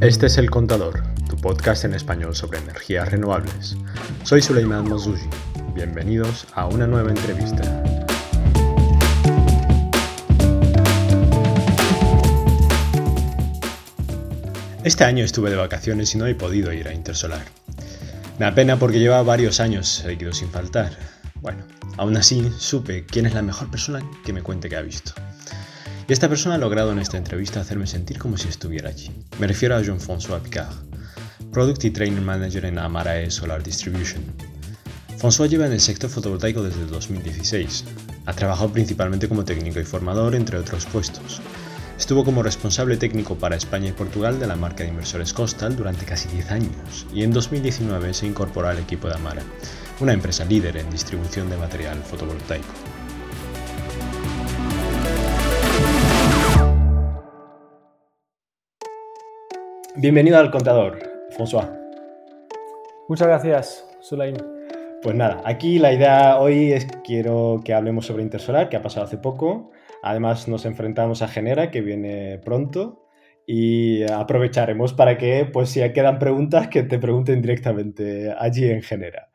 Este es El Contador, tu podcast en español sobre energías renovables. Soy Suleiman Mozuji. Bienvenidos a una nueva entrevista. Este año estuve de vacaciones y no he podido ir a Intersolar. Me da pena porque lleva varios años seguidos sin faltar. Bueno, aún así supe quién es la mejor persona que me cuente que ha visto. Y esta persona ha logrado en esta entrevista hacerme sentir como si estuviera allí. Me refiero a Jean-François Picard, Product y Training Manager en Amarae Solar Distribution. François lleva en el sector fotovoltaico desde 2016. Ha trabajado principalmente como técnico y formador, entre otros puestos. Estuvo como responsable técnico para España y Portugal de la marca de inversores Costal durante casi 10 años y en 2019 se incorporó al equipo de Amara, una empresa líder en distribución de material fotovoltaico. Bienvenido al contador, François. Muchas gracias, Sulaim. Pues nada, aquí la idea hoy es quiero que hablemos sobre Intersolar, que ha pasado hace poco. Además nos enfrentamos a Genera, que viene pronto. Y aprovecharemos para que, pues si quedan preguntas, que te pregunten directamente allí en Genera.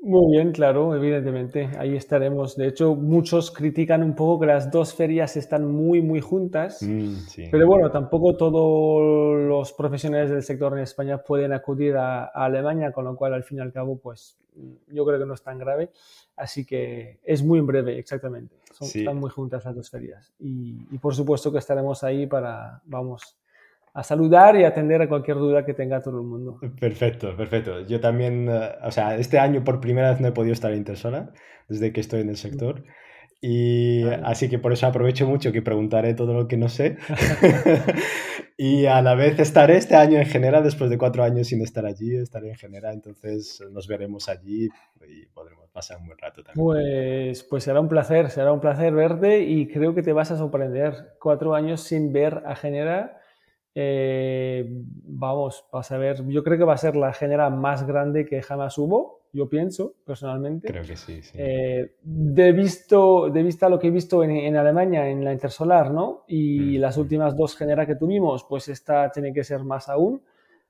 Muy bien, claro, evidentemente, ahí estaremos. De hecho, muchos critican un poco que las dos ferias están muy, muy juntas, mm, pero bueno, tampoco todos los profesionales del sector en España pueden acudir a, Alemania, con lo cual, al fin y al cabo, pues yo creo que no es tan grave. Así que es muy en breve, exactamente. Están muy juntas las dos ferias. Y, y por supuesto que estaremos ahí para, vamos, a saludar y atender a cualquier duda que tenga todo el mundo. Perfecto, perfecto. Yo también, eh, o sea, este año por primera vez no he podido estar en Intersola desde que estoy en el sector. Y así que por eso aprovecho mucho que preguntaré todo lo que no sé. y a la vez estaré este año en Genera, después de cuatro años sin estar allí, estaré en Genera, entonces nos veremos allí y podremos pasar un buen rato también. Pues, pues será un placer, será un placer verte y creo que te vas a sorprender. Cuatro años sin ver a Genera eh, vamos, vas a ver, yo creo que va a ser la genera más grande que jamás hubo, yo pienso, personalmente. Creo que sí, sí. Eh, de, visto, de vista lo que he visto en, Alemania, en la Intersolar, ¿no? Y mm, las mm. últimas dos generas que tuvimos, pues esta tiene que ser más aún.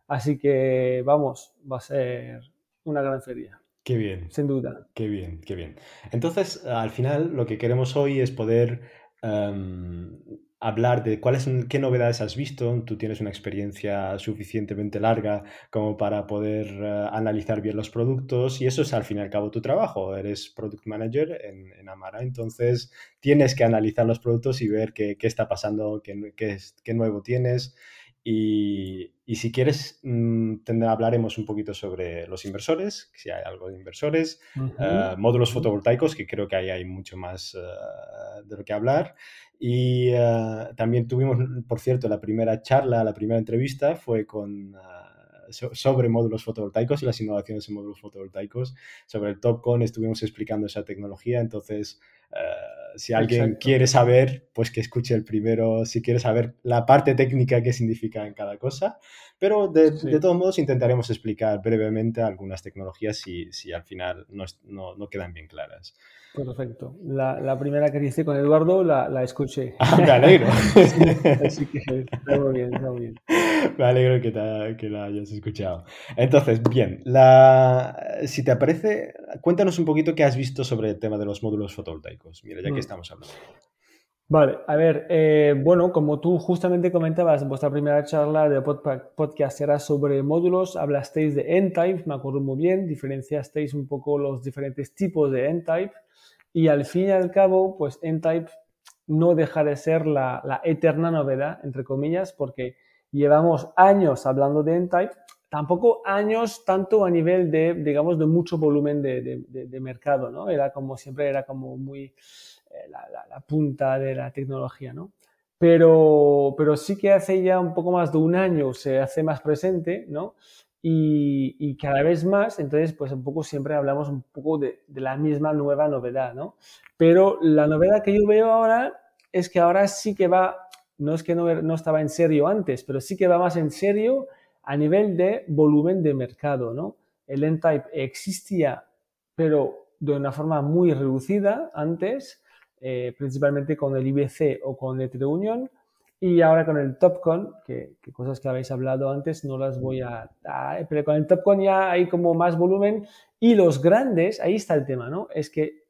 Así que, vamos, va a ser una gran feria. Qué bien. Sin duda. Qué bien, qué bien. Entonces, al final, lo que queremos hoy es poder em, hablar de cuáles qué novedades has visto. Tú tienes una experiencia suficientemente larga como para poder eh, analizar bien los productos y eso es al fin y al cabo tu trabajo. Eres product manager en, Amara, entonces tienes que analizar los productos y ver qué, está pasando, qué, qué, nuevo tienes. Y, si quieres, mmm, hablaremos un poquito sobre los inversores, si hay algo de inversores, eh, módulos fotovoltaicos, que creo que ahí hay mucho más eh, de lo que hablar, y uh, también tuvimos, por cierto, la primera charla, la primera entrevista fue con, uh, so, sobre módulos fotovoltaicos y las innovaciones en módulos fotovoltaicos. Sobre el TopCon estuvimos explicando esa tecnología, entonces uh, si alguien Exacto. quiere saber, pues que escuche el primero, si quiere saber la parte técnica que significa en cada cosa. Pero de, sí. de todos modos intentaremos explicar brevemente algunas tecnologías si, si al final no, no, no quedan bien claras. Perfecto. La, la, primera que hice con Eduardo la, la escuché. Ah, me alegro. sí, así que está muy bien, está muy bien. Me alegro que, te, que la hayas escuchado. Entonces, bien, la, si te parece, cuéntanos un poquito qué has visto sobre el tema de los módulos fotovoltaicos. Mira, ya que mm. estamos hablando. Vale, a ver, eh, bueno, como tú justamente comentabas, vuestra primera charla de podcast era sobre módulos, hablasteis de N-Type, me acuerdo muy bien, diferenciasteis un poco los diferentes tipos de N-Type y al fin y al cabo, pues N-Type no deja de ser la, la, eterna novedad, entre comillas, porque llevamos años hablando de N-Type, tampoco años tanto a nivel de, digamos, de mucho volumen de, de, mercado, ¿no? Era como siempre, era como muy la, la, la, punta de la tecnología, ¿no? Pero, pero sí que hace ya un poco más de un año se hace más presente, ¿no? Y, y, cada vez más, entonces, pues un poco siempre hablamos un poco de, de, la misma nueva novedad, ¿no? Pero la novedad que yo veo ahora es que ahora sí que va, no es que no, no estaba en serio antes, pero sí que va más en serio a nivel de volumen de mercado, ¿no? El N-Type existía, pero de una forma muy reducida antes, eh, principalmente con el IBC o con el TeleUnion, Y ahora con el Topcon, que, que, cosas que habéis hablado antes, no las voy a, Pero con el Topcon ya hay como más volumen. Y los grandes, ahí está el tema, ¿no? Es que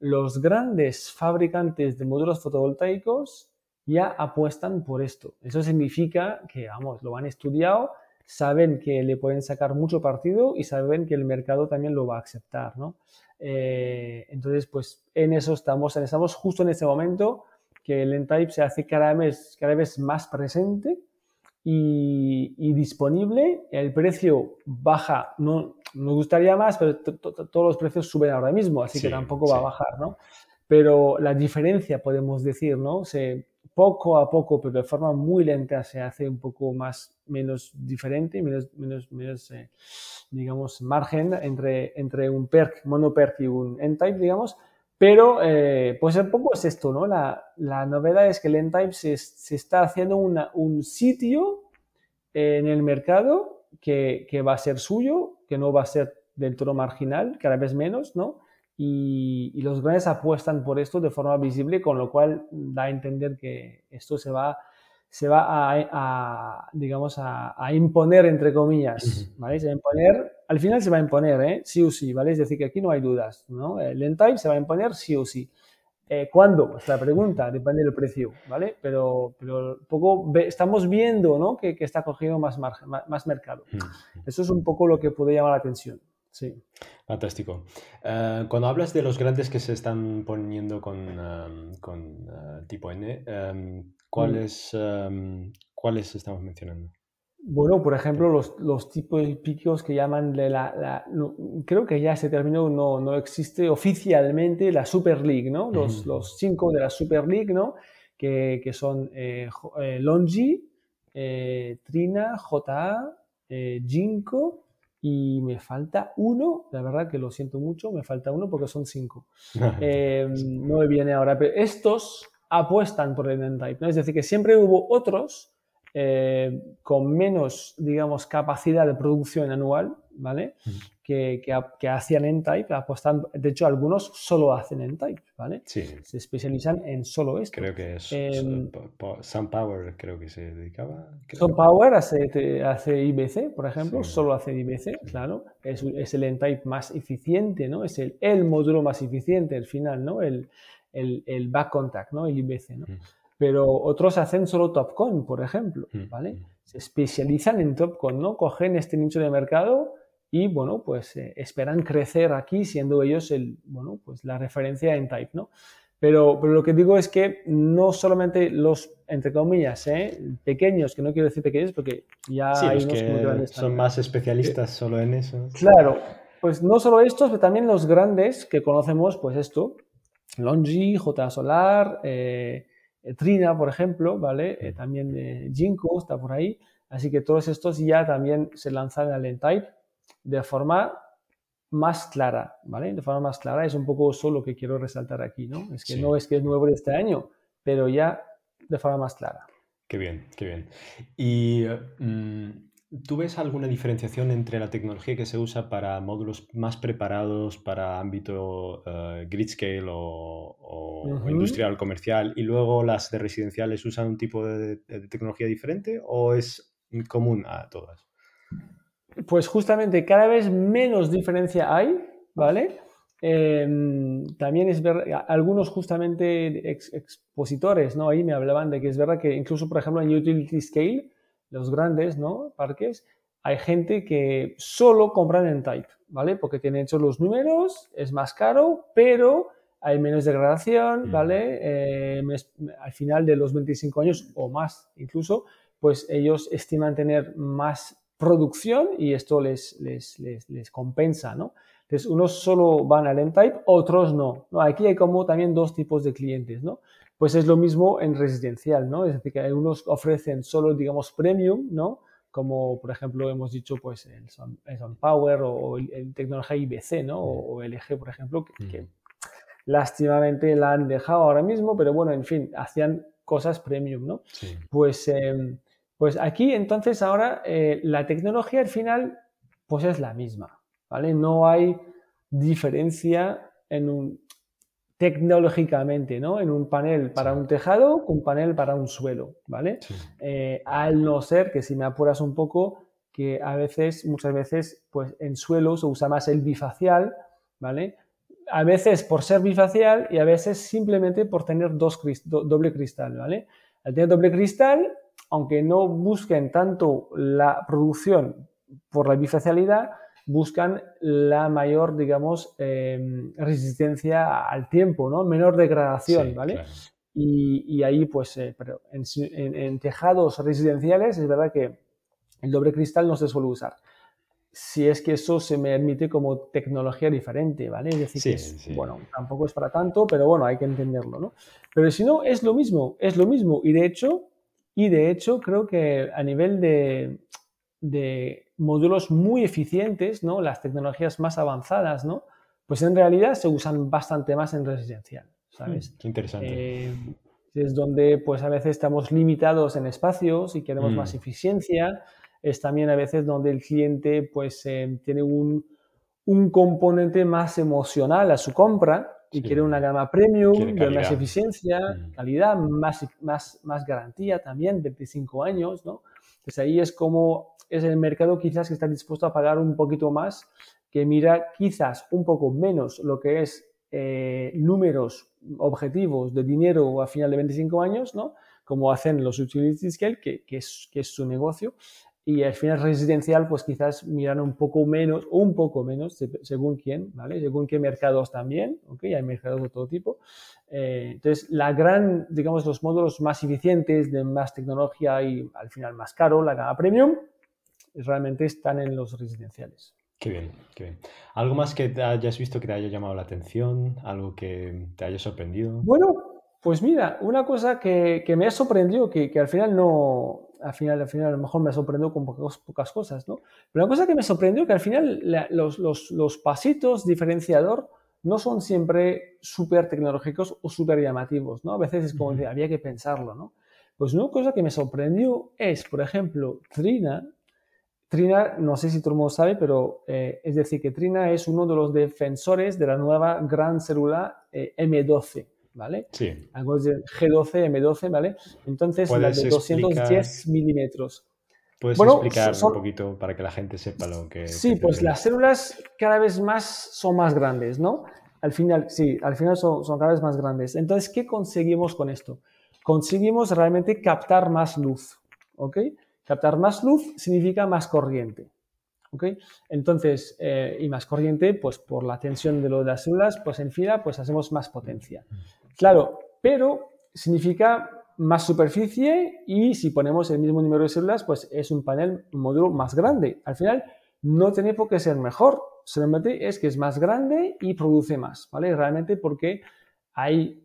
los grandes fabricantes de módulos fotovoltaicos ya apuestan por esto. Eso significa que, vamos, lo han estudiado, saben que le pueden sacar mucho partido y saben que el mercado también lo va a aceptar, ¿no? Eh, entonces, pues en eso estamos, estamos justo en este momento que el N-Type se hace cada vez, cada vez más presente y, disponible. El precio baja, no nos gustaría más, pero todos los precios suben ahora mismo, así que tampoco va a bajar, ¿no? Pero la diferencia, podemos decir, ¿no? Se, poco a poco, pero de forma muy lenta, se hace un poco más, menos diferente, menos, menos, menos eh, digamos, margen entre, entre un PERC, monoperk y un N-Type, digamos, pero, eh, pues un poco es esto, ¿no? La, la novedad es que el N-Type se, se, está haciendo una, un sitio en el mercado que, que, va a ser suyo, que no va a ser del todo marginal, cada vez menos, ¿no? Y, y, los grandes apuestan por esto de forma visible, con lo cual da a entender que esto se va, se va a, a digamos, a, a, imponer, entre comillas, ¿vale? Se va a imponer al final se va a imponer, ¿eh? sí o sí, ¿vale? Es decir, que aquí no hay dudas, ¿no? El N-Type se va a imponer sí o sí. Eh, ¿Cuándo? Pues la pregunta, depende del precio, ¿vale? Pero, pero poco estamos viendo, ¿no? Que, que está cogiendo más, margen, más, mercado. Mm. Eso es un poco lo que puede llamar la atención. Sí. Fantástico. Uh, cuando hablas de los grandes que se están poniendo con, um, con uh, tipo N, um, ¿cuáles, um, ¿cuáles estamos mencionando? Bueno, por ejemplo, los, los tipos picos que llaman de la... la creo que ya ese término no, no, existe oficialmente, la Super League, ¿no? Los, los cinco de la Super League, ¿no? Que, que son eh, eh Longi, eh, Trina, JA, eh, Jinko y me falta uno, la verdad que lo siento mucho, me falta uno porque son cinco. no me viene ahora, pero estos apuestan por el N-Type, ¿no? Es decir, que siempre hubo otros eh, con menos, digamos, capacidad de producción anual, ¿vale? que, que, hacían N-Type, apostando, de hecho algunos solo hacen N-Type, ¿vale? Sí. Se especializan en solo esto. Creo que es eh, SunPower, creo que se dedicaba. SunPower hace, hace IBC, por ejemplo, solo hace IBC, claro, es, es el N-Type más eficiente, ¿no? Es el, el módulo más eficiente al final, ¿no? El, el, el back contact, ¿no? El IBC, ¿no? pero otros hacen solo Topcon, por ejemplo, mm, ¿vale? Mm. Se especializan en Topcon, ¿no? Cogen este nicho de mercado y, bueno, pues eh, esperan crecer aquí siendo ellos el, bueno, pues la referencia en Type, ¿no? Pero, pero, lo que digo es que no solamente los, entre comillas, ¿eh? pequeños, que no quiero decir pequeños porque ya hay unos que son más especialistas solo en eso. Claro, pues no solo estos, pero también los grandes que conocemos, pues esto, Longi, J Solar, eh, eh, Trina, por ejemplo, ¿vale? Eh, también eh, Jinko está por ahí. Así que todos estos ya también se lanzan al N-Type de forma más clara, ¿vale? De forma más clara. Es un poco eso lo que quiero resaltar aquí, ¿no? Es que no es que es nuevo de este año, pero ya de forma más clara. Qué bien, qué bien. Y mm, ¿Tú ves alguna diferenciación entre la tecnología que se usa para módulos más preparados para ámbito uh, grid scale o, industrial comercial y luego las de residenciales usan un tipo de, tecnología diferente o es común a todas? Pues justamente cada vez menos diferencia hay, ¿vale? Em, también es ver, algunos justamente expositores, ¿no? Ahí me hablaban de que es verdad que incluso, por ejemplo, en utility scale, los grandes ¿no? parques, hay gente que solo compran en Type, ¿vale? Porque tienen hechos los números, es más caro, pero hay menos degradación, mm. ¿vale? Eh, al final de los 25 años o más incluso, pues ellos estiman tener más producción y esto les, les, les, compensa, ¿no? Entonces, unos solo van al N-Type, otros no, no. Aquí hay como también dos tipos de clientes, ¿no? Pues es lo mismo en residencial, ¿no? Es decir, que algunos ofrecen solo, digamos, premium, ¿no? Como, por ejemplo, hemos dicho, pues, el, SunPower o el, tecnología IBC, ¿no? O, LG, por ejemplo, que, lástimamente la han dejado ahora mismo, pero bueno, en fin, hacían cosas premium, ¿no? Pues, em, pues aquí, entonces, ahora eh, la tecnología al final, pues es la misma, ¿vale? No hay diferencia en un tecnológicamente, ¿no? En un panel para un tejado, un panel para un suelo, ¿vale? Eh, al no ser que si me apuras un poco, que a veces, muchas veces, pues en suelo se usa más el bifacial, ¿vale? A veces por ser bifacial y a veces simplemente por tener dos doble cristal, ¿vale? Al tener doble cristal, aunque no busquen tanto la producción por la bifacialidad, buscan la mayor, digamos, em, resistencia al tiempo, ¿no? Menor degradación, ¿vale? Y, ahí, pues, eh, pero en, tejados residenciales es verdad que el doble cristal no se suele usar. Si es que eso se me admite como tecnología diferente, ¿vale? Es decir, que bueno, tampoco es para tanto, pero bueno, hay que entenderlo, ¿no? Pero si no, es lo mismo, es lo mismo. Y de hecho, y de hecho creo que a nivel de, de módulos muy eficientes, ¿no? Las tecnologías más avanzadas, ¿no? Pues en realidad se usan bastante más en residencial, ¿sabes? Mm, qué interesante. Eh, es donde pues a veces estamos limitados en espacios y queremos más mm. eficiencia. Es también a veces donde el cliente pues eh, tiene un, un, componente más emocional a su compra y quiere una gama premium, de más eficiencia, mm. calidad, más, más, más garantía también, 25 años, ¿no? Pues ahí es como es el mercado quizás que está dispuesto a pagar un poquito más, que mira quizás un poco menos lo que es eh, números objetivos de dinero a final de 25 años, ¿no? como hacen los utility scale, que, que, es, que es su negocio, y al final residencial, pues quizás miran un poco menos, un poco menos, según quién, ¿vale? Según qué mercados también, ¿ok? Hay mercados de todo tipo. Eh, entonces, la gran, digamos, los módulos más eficientes, de más tecnología y al final más caro, la gama premium, realmente están en los residenciales. Qué bien, qué bien. ¿Algo más que te hayas visto que te haya llamado la atención? ¿Algo que te haya sorprendido? Bueno, pues mira, una cosa que, me ha sorprendido, que, al final no, al final, al final a lo mejor me sorprendió con pocas, cosas, ¿no? Pero una cosa que me sorprendió que al final los, pasitos diferenciador no son siempre súper tecnológicos o súper llamativos, ¿no? A veces es como que había que pensarlo, ¿no? Pues una cosa que me sorprendió es, por ejemplo, Trina, Trina, no sé si todo el mundo sabe, pero eh, es decir, que Trina es uno de los defensores de la nueva gran célula eh, M12, ¿vale? Sí. Algo de G12, M12, ¿vale? Entonces, la de 210 milímetros. ¿Puedes explicar un poquito para que la gente sepa lo que... Sí, pues las células cada vez más son más grandes, ¿no? Al final, sí, al final son, son cada vez más grandes. Entonces, ¿qué conseguimos con esto? Conseguimos realmente captar más luz, ¿ok? Captar más luz significa más corriente. ¿ok? Entonces, eh, y más corriente, pues por la tensión de, las células, pues en fila, pues hacemos más potencia. Claro, pero significa más superficie y si ponemos el mismo número de células, pues es un panel, un módulo más grande. Al final, no tiene por qué ser mejor, solamente es que es más grande y produce más, ¿vale? Realmente porque hay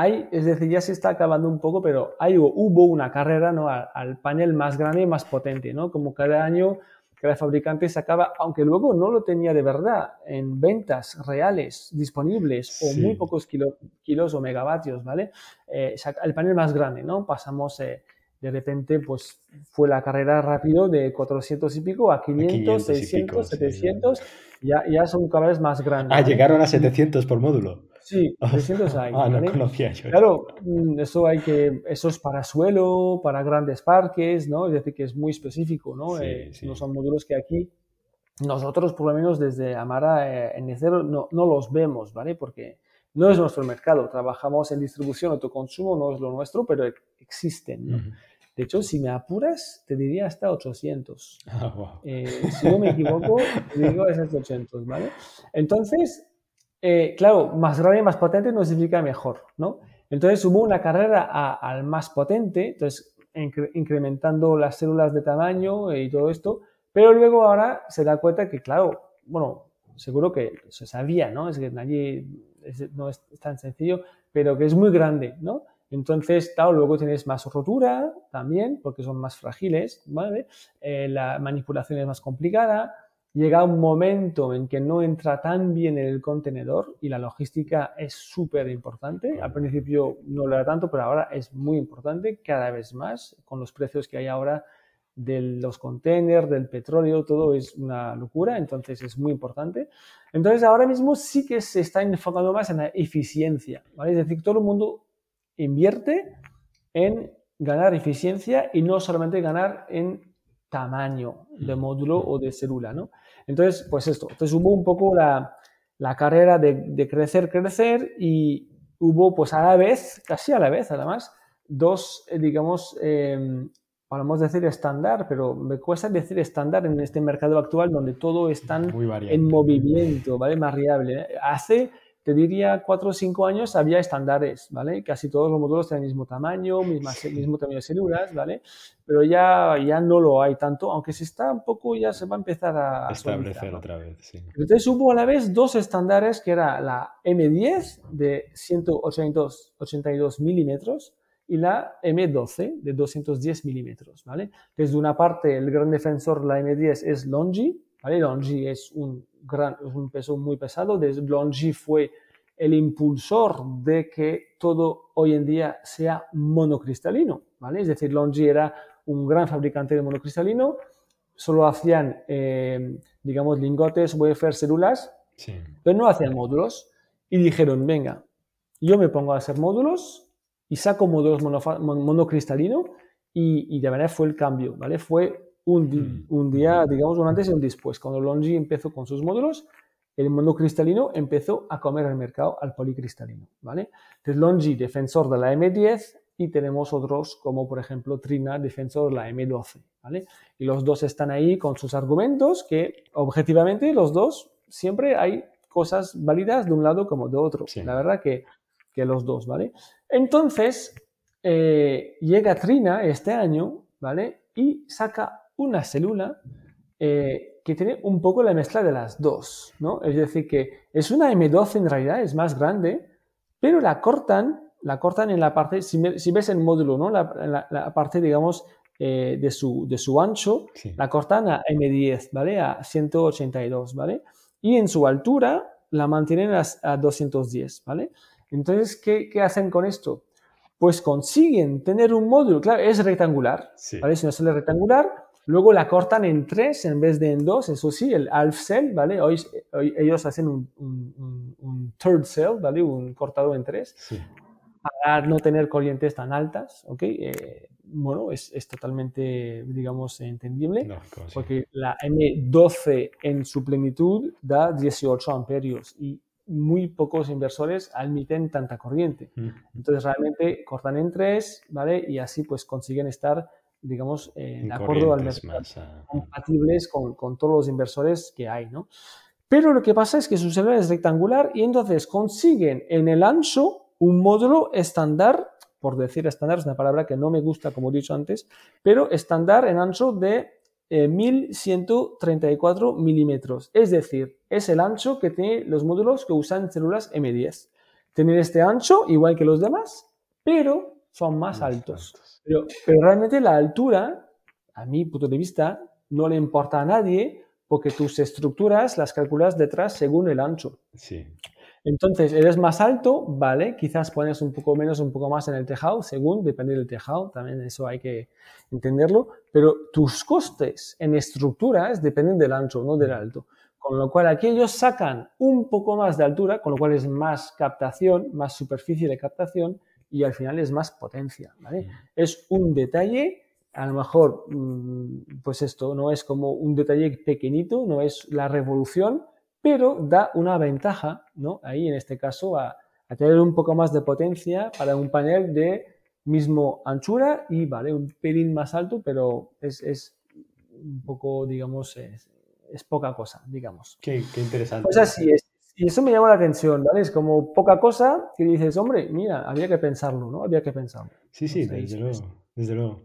hay, es decir, ya se está acabando un poco, pero hay, hubo una carrera ¿no? al, panel más grande y más potente, ¿no? Como cada año cada fabricante sacaba, aunque luego no lo tenía de verdad en ventas reales disponibles o muy pocos kilos o megavatios, ¿vale? Eh, el panel más grande, ¿no? Pasamos, eh, de repente, pues fue la carrera rápido de 400 y pico a 500, 600, 700, ya, ya son cada vez más grandes. Ah, llegaron a 700 por módulo. Sí, 300 hay. ah, no conocía yo. Claro, mm, eso hay que, eso es para suelo, para grandes parques, ¿no? Es decir, que es muy específico, ¿no? Eh, no son módulos que aquí nosotros, por lo menos desde Amara eh, en Necero, no, no los vemos, ¿vale? Porque no es nuestro mercado. Trabajamos en distribución, autoconsumo, no es lo nuestro, pero existen, ¿no? De hecho, si me apuras, te diría hasta 800. Ah, eh, si no me equivoco, te digo hasta 800, ¿vale? Entonces, eh, claro, más grande y más potente no significa mejor, ¿no? Entonces hubo una carrera al más potente, entonces incrementando las células de tamaño y todo esto, pero luego ahora se da cuenta que, claro, bueno, seguro que se sabía, ¿no? Es que nadie, no es tan sencillo, pero que es muy grande, ¿no? Entonces, claro, luego tienes más rotura también, porque son más frágiles, ¿vale? Eh, la manipulación es más complicada, llega un momento en que no entra tan bien en el contenedor y la logística es súper importante. Al principio no lo era tanto, pero ahora es muy importante, cada vez más, con los precios que hay ahora de los containers, del petróleo, todo es una locura, entonces es muy importante. Entonces ahora mismo sí que se está enfocando más en la eficiencia, ¿vale? Es decir, todo el mundo invierte en ganar eficiencia y no solamente ganar en tamaño de módulo o de célula, ¿no? Entonces, pues esto, entonces hubo un poco la, la carrera de, de, crecer, crecer y hubo pues a la vez, casi a la vez además, dos, eh, digamos, eh, podemos decir estándar, pero me cuesta decir estándar en este mercado actual donde todo está en movimiento, ¿vale? Más variable. Hace, te diría, cuatro o cinco años había estándares, ¿vale? Casi todos los módulos tienen el mismo tamaño, misma, mismo tamaño de células, ¿vale? Pero ya, ya no lo hay tanto, aunque se está un poco, ya se va a empezar a... Establecer otra vez, sí. Entonces hubo a la vez dos estándares, que era la M10 de 182 82 milímetros, y la M12 de 210 milímetros, ¿vale? Desde una parte, el gran defensor, la M10, es Longi, ¿vale? Longi es un, gran, es un peso muy pesado, Longi fue el impulsor de que todo hoy en día sea monocristalino, ¿vale? Es decir, Longi era un gran fabricante de monocristalino, solo hacían, eh, digamos, lingotes, wafer, células, pero no hacían módulos. Y dijeron, venga, yo me pongo a hacer módulos y saco módulos monocristalino y, y, de manera fue el cambio, ¿vale? Fue un, hmm. un, día, digamos, un antes y un después. Cuando Longi empezó con sus módulos, el monocristalino empezó a comer el mercado al policristalino, ¿vale? Entonces Longi, defensor de la M10, y tenemos otros como, por ejemplo, Trina, defensor de la M12, ¿vale? Y los dos están ahí con sus argumentos que, objetivamente, los dos siempre hay cosas válidas de un lado como de otro. La verdad que que los dos, ¿vale? Entonces, eh, llega Trina este año, ¿vale? Y saca una célula eh, que tiene un poco la mezcla de las dos, ¿no? Es decir, que es una M12 en realidad, es más grande, pero la cortan, la cortan en la parte, si, ves el módulo, ¿no? La, parte, digamos, eh, de, su, de su ancho, la cortan a M10, ¿vale? A 182, ¿vale? Y en su altura la mantienen a, a 210, ¿vale? Entonces, ¿qué, hacen con esto? Pues consiguen tener un módulo, claro, es rectangular, ¿vale? Si no sale rectangular, luego la cortan en tres en vez de en dos, eso sí, el half cell, ¿vale? Hoy, ellos hacen un, third cell, ¿vale? Un cortado en tres, para no tener corrientes tan altas, ¿ok? Eh, bueno, es, totalmente, digamos, entendible, porque la M12 en su plenitud da 18 amperios y muy pocos inversores admiten tanta corriente. Mm. Entonces realmente cortan en tres, ¿vale? Y así pues consiguen estar, digamos, en acuerdo al mercado, ah, compatibles con, con, todos los inversores que hay, ¿no? Pero lo que pasa es que su célula es rectangular y entonces consiguen en el ancho un módulo estándar, por decir estándar es una palabra que no me gusta, como he dicho antes, pero estándar en ancho de 1134 eh, milímetros. Es decir, es el ancho que tienen los módulos que usan células M10. Tienen este ancho igual que los demás, pero son más, altos. Pero, realmente la altura, a mi punto de vista, no le importa a nadie porque tus estructuras las calculas detrás según el ancho. Sí. Entonces, eres más alto, vale, quizás pones un poco menos, un poco más en el tejado, según, depende del tejado, también eso hay que entenderlo, pero tus costes en estructuras dependen del ancho, no del alto. Con lo cual aquí ellos sacan un poco más de altura, con lo cual es más captación, más superficie de captación y al final es más potencia, ¿vale? Es un detalle, a lo mejor, mm, pues esto no es como un detalle pequeñito, no es la revolución, pero da una ventaja, ¿no? Ahí en este caso a, tener un poco más de potencia para un panel de mismo anchura y, vale, un pelín más alto, pero es, un poco, digamos, es, poca cosa, digamos. Qué, interesante. Pues así es. Y eso me llama la atención, ¿vale? Es como poca cosa que dices, hombre, mira, había que pensarlo, ¿no? Había que pensarlo. Sí, sí, desde luego, desde luego.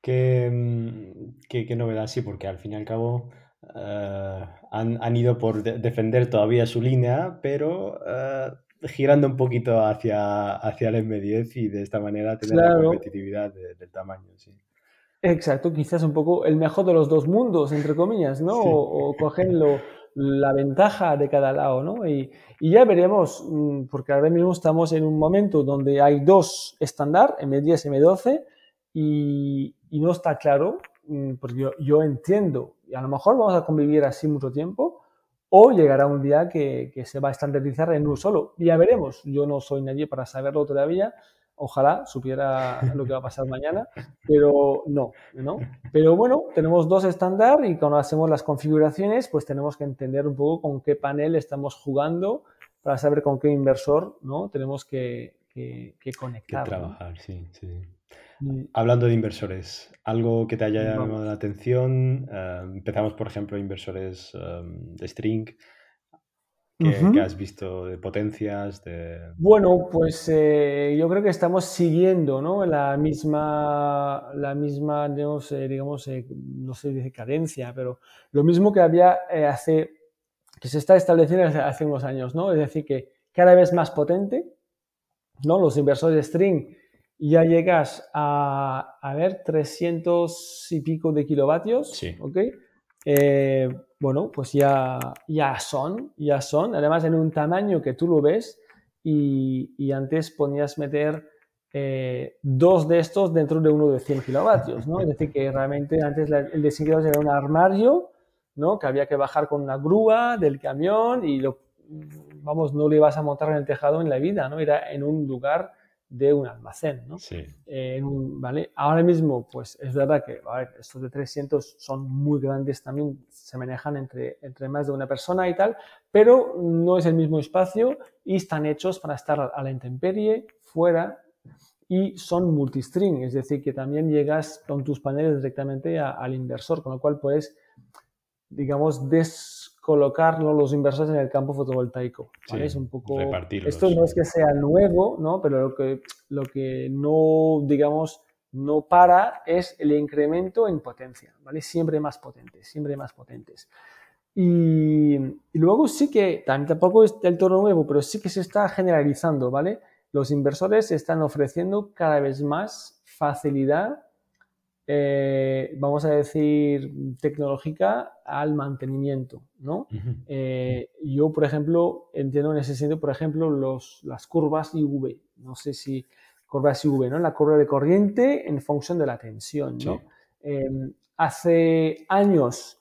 Qué, mm, qué, qué novedad, sí, porque al fin y al cabo eh, han, ido por defender todavía su línea, pero eh, girando un poquito hacia, hacia el M10 y de esta manera tener la competitividad del tamaño. Sí. Exacto, quizás un poco el mejor de los dos mundos, entre comillas, ¿no? O, cogen la ventaja de cada lado, ¿no? Y, ya veremos, mm, porque ahora mismo estamos en un momento donde hay dos estándar, M10 y M12, y, no está claro mm, porque yo, yo, entiendo, y a lo mejor vamos a convivir así mucho tiempo, o llegará un día que, que se va a estandarizar en uno solo. Ya veremos, yo no soy nadie para saberlo todavía, ojalá supiera lo que va a pasar mañana, pero no, ¿no? Pero bueno, tenemos dos estándar y cuando hacemos las configuraciones, pues tenemos que entender un poco con qué panel estamos jugando para saber con qué inversor, ¿no? Tenemos que, que, conectar. Que trabajar, sí, sí. Mm. Hablando de inversores, algo que te haya llamado la atención, eh, empezamos por ejemplo inversores eh, de string, que, has visto de potencias? De... Bueno, pues eh, yo creo que estamos siguiendo ¿no? la misma, la misma digamos, digamos no sé de cadencia, pero lo mismo que había hace, que se está estableciendo hace, unos años, ¿no? Es decir, que cada vez más potente, ¿no? Los inversores de string ya llegas a, a ver, 300 y pico de kilovatios, sí. ¿ok? Eh, bueno, pues ya, ya son, ya son, además en un tamaño que tú lo ves y, y antes ponías meter eh, dos de estos dentro de uno de 100 kilovatios, ¿no? Es decir, que realmente antes el de 100 kilovatios era un armario, ¿no? Que había que bajar con una grúa del camión y lo, vamos, no lo ibas a montar en el tejado en la vida, ¿no? Era en un lugar de un almacén, ¿no? Sí. Eh, ¿vale? Ahora mismo, pues es verdad que estos de 300 son muy grandes también, se manejan entre, entre más de una persona y tal, pero no es el mismo espacio y están hechos para estar a la intemperie, fuera, y son multistring, es decir, que también llegas con tus paneles directamente al inversor, con lo cual puedes, digamos, des colocar los inversores en el campo fotovoltaico. es un poco. Esto no es que sea nuevo, ¿no? Pero lo que, lo que no, digamos, no para es el incremento en potencia, ¿vale? Siempre más potentes, siempre más potentes. Y, luego sí que, tampoco es del todo nuevo, pero sí que se está generalizando, ¿vale? Los inversores están ofreciendo cada vez más facilidad eh, vamos a decir, tecnológica al mantenimiento, ¿no? Eh, yo, por ejemplo, entiendo en ese sentido, por ejemplo, los, las curvas IV. No sé si curvas IV, ¿no? La curva de corriente en función de la tensión, ¿no? Em, hace años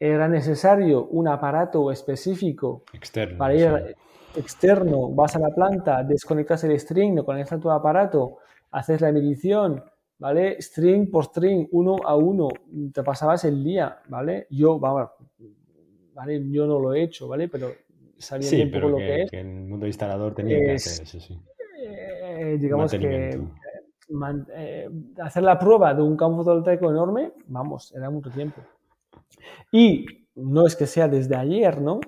era necesario un aparato específico externo, para ir externo, vas a la planta, desconectas el string, conectas tu aparato, haces la medición, ¿vale? String por string, uno a uno, te pasabas el día, ¿vale? Yo, ¿vale? Yo no lo he hecho, ¿vale? Pero sabiendo un poco lo que, es. Que el mundo instalador tenía que hacer eso, sí. Eh, digamos que eh, hacer la prueba de un campo fotovoltaico enorme, vamos, era mucho tiempo. Y no es que sea desde ayer, ¿no?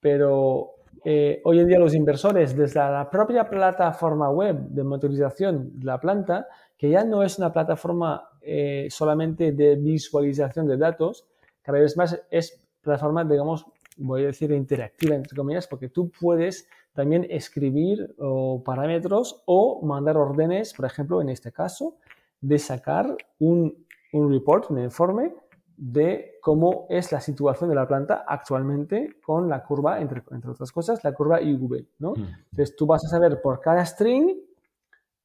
Pero eh, hoy en día los inversores, desde la propia plataforma web de motorización de la planta, que ya no es una plataforma eh, solamente de visualización de datos, cada vez más es plataforma, digamos, voy a decir interactiva, entre comillas, porque tú puedes también escribir parámetros o mandar órdenes, por ejemplo, en este caso, de sacar un, un report, un informe de cómo es la situación de la planta actualmente con la curva, entre, entre otras cosas, la curva IV, ¿no? Mm. Entonces tú vas a saber por cada string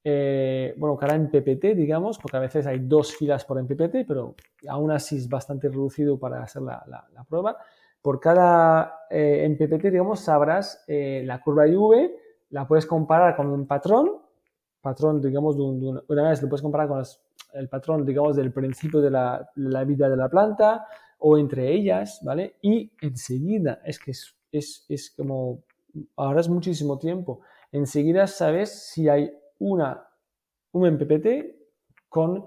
eh, bueno, cada MPPT, digamos, porque a veces hay dos filas por MPPT, pero aún así es bastante reducido para hacer la, prueba. Por cada eh, MPPT, digamos, sabrás eh, la curva IV, la puedes comparar con un patrón, patrón, digamos, de, una vez lo puedes comparar con el patrón, digamos, del principio de la, vida de la planta o entre ellas, ¿vale? Y enseguida, es que es, es, es como, ahora es muchísimo tiempo, enseguida sabes si hay una, un MPPT con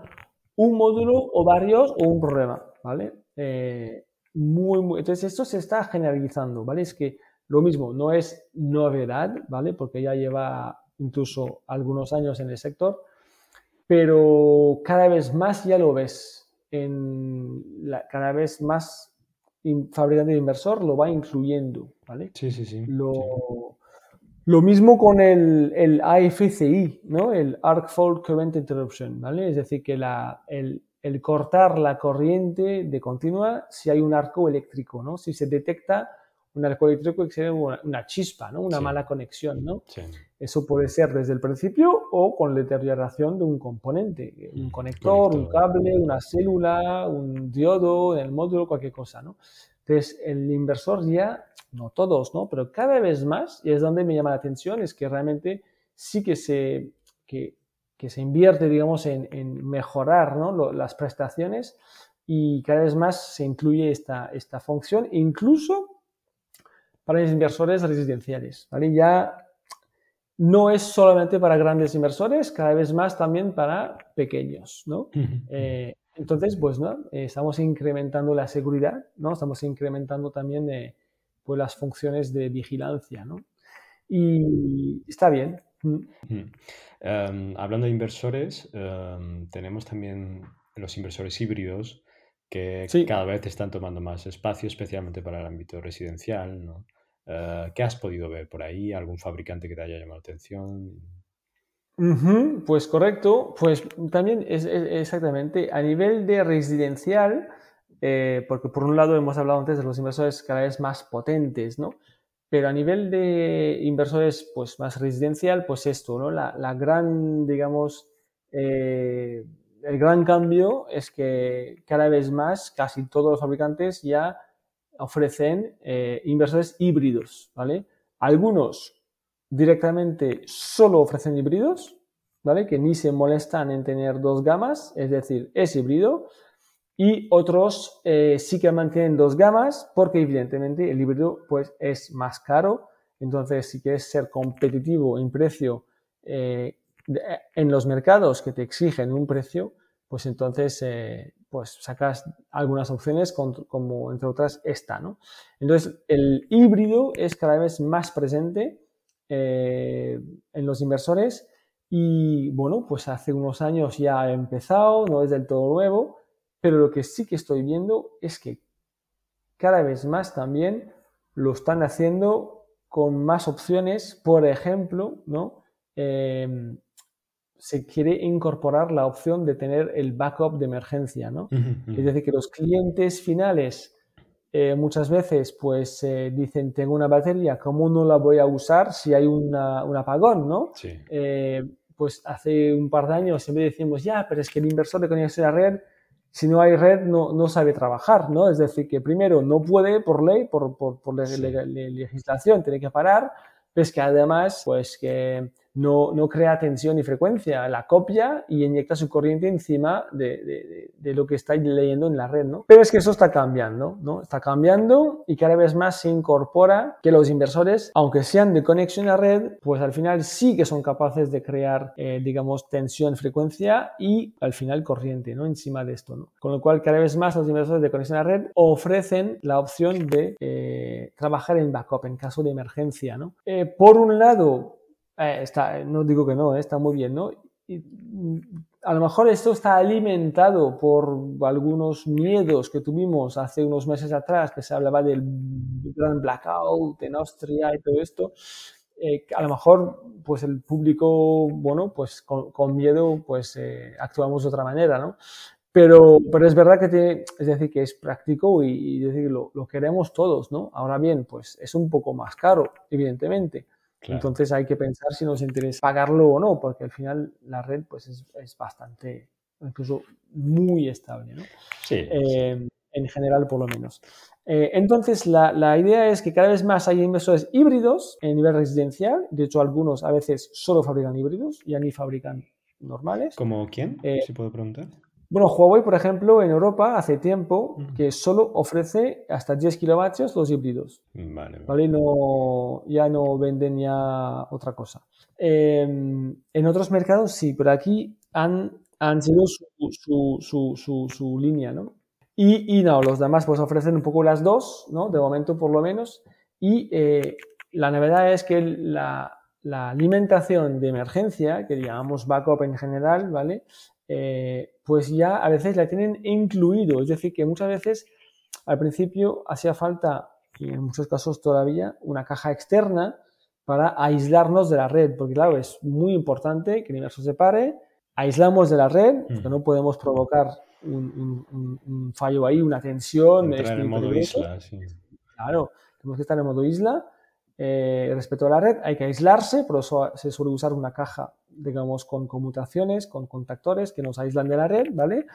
un módulo o varios o un problema, ¿vale? Eh, muy, entonces esto se está generalizando, ¿vale? Es que lo mismo, no es novedad, ¿vale? Porque ya lleva incluso algunos años en el sector, pero cada vez más ya lo ves, en cada vez más fabricante de inversor lo va incluyendo, ¿vale? Sí, sí, sí. Lo, lo mismo con el, el AFCI, ¿no? El Arc Fault Current Interruption, ¿vale? Es decir, que la, el, el, cortar la corriente de continua si hay un arco eléctrico, ¿no? Si se detecta un arco eléctrico existe una, chispa, ¿no? Una mala conexión, ¿no? Eso puede ser desde el principio o con la deterioración de un componente, un conector, un cable, una célula, un diodo en el módulo, cualquier cosa, ¿no? Entonces, el inversor ya, no todos, ¿no? Pero cada vez más, y es donde me llama la atención, es que realmente sí que se, que, que se invierte, digamos, en, en mejorar ¿no? las prestaciones y cada vez más se incluye esta, esta función, incluso para los inversores residenciales. ¿vale? Ya no es solamente para grandes inversores, cada vez más también para pequeños. ¿no? Eh, entonces, pues no, estamos incrementando la seguridad, ¿no? estamos incrementando también eh, pues, las funciones de vigilancia. ¿no? Y está bien. Em, hablando de inversores, em, tenemos también los inversores híbridos que cada vez están tomando más espacio, especialmente para el ámbito residencial. ¿no? Eh, ¿Qué has podido ver por ahí? ¿Algún fabricante que te haya llamado la atención? Pues correcto, pues también es, exactamente a nivel de residencial, eh, porque por un lado hemos hablado antes de los inversores cada vez más potentes, ¿no? Pero a nivel de inversores pues más residencial, pues esto, ¿no? La, la gran, digamos, eh, el gran cambio es que cada vez más casi todos los fabricantes ya ofrecen eh, inversores híbridos, ¿vale? Algunos directamente solo ofrecen híbridos, ¿vale? Que ni se molestan en tener dos gamas, es decir, es híbrido. Y otros eh, sí que mantienen dos gamas porque evidentemente el híbrido pues es más caro. Entonces, si quieres ser competitivo en precio eh, en los mercados que te exigen un precio, pues entonces eh, pues sacas algunas opciones como entre otras esta, ¿no? Entonces el híbrido es cada vez más presente eh, en los inversores y bueno, pues hace unos años ya ha empezado, no es del todo nuevo, pero lo que sí que estoy viendo es que cada vez más también lo están haciendo con más opciones, por ejemplo, ¿no? Eh, se quiere incorporar la opción de tener el backup de emergencia, ¿no? Es decir, que los clientes finales eh, muchas veces pues eh, dicen, tengo una batería, ¿cómo no la voy a usar si hay un apagón, ¿no? Eh, pues hace un par de años siempre decimos, ya, pero es que el inversor de conexión a red, si no hay red, no, no sabe trabajar, ¿no? Es decir, que primero no puede por ley, por, por, por legislación, tiene que parar, pero es que además, pues que no, no, crea tensión y frecuencia, la copia y inyecta su corriente encima de, lo que está leyendo en la red, ¿no? Pero es que eso está cambiando, ¿no? Está cambiando y cada vez más se incorpora que los inversores, aunque sean de conexión a red, pues al final sí que son capaces de crear, eh, digamos, tensión, frecuencia y al final corriente, ¿no? Encima de esto, ¿no? Con lo cual cada vez más los inversores de conexión a red ofrecen la opción de eh, trabajar en backup en caso de emergencia, ¿no? Eh, por un lado, eh, no digo que no, eh, está muy bien, ¿no? Y, mm, a lo mejor esto está alimentado por algunos miedos que tuvimos hace unos meses atrás, que se hablaba del gran blackout en Austria y todo esto. Eh, a lo mejor, pues el público, bueno, pues con, miedo, pues actuamos de otra manera, ¿no? Pero, pero es verdad que es decir, que es práctico y, y lo, lo queremos todos, ¿no? Ahora bien, pues es un poco más caro, evidentemente entonces hay que pensar si nos interesa pagarlo o no, porque al final la red pues es, es bastante, incluso muy estable, ¿no? Sí, eh, En general, por lo menos. Eh, entonces, la, la, idea es que cada vez más hay inversores híbridos en nivel residencial. De hecho, algunos a veces solo fabrican híbridos, ya ni fabrican normales. ¿Como quién? Eh, si puedo preguntar. Bueno, Huawei, por ejemplo, en Europa hace tiempo que solo ofrece hasta 10 kilovatios los híbridos. Vale. ¿vale? No, ya no venden ya otra cosa. Em, en otros mercados sí, pero aquí han, han sido su, su, su, su línea, ¿no? Y, y, no, los demás pues ofrecen un poco las dos, ¿no? De momento por lo menos. Y eh, la novedad es que la, la alimentación de emergencia, que llamamos backup en general, ¿vale? Eh, pues ya a veces la tienen incluido. Es decir, que muchas veces al principio hacía falta, y en muchos casos todavía, una caja externa para aislarnos de la red, porque claro, es muy importante que el universo se pare, aislamos de la red, porque no podemos provocar un, fallo ahí, una tensión. Entrar en modo isla, sí. Claro, Tenemos que estar en modo isla. Eh, respecto a la red, hay que aislarse, por eso se suele usar una caja, digamos, con conmutaciones, con contactores que nos aíslan de la red, ¿vale?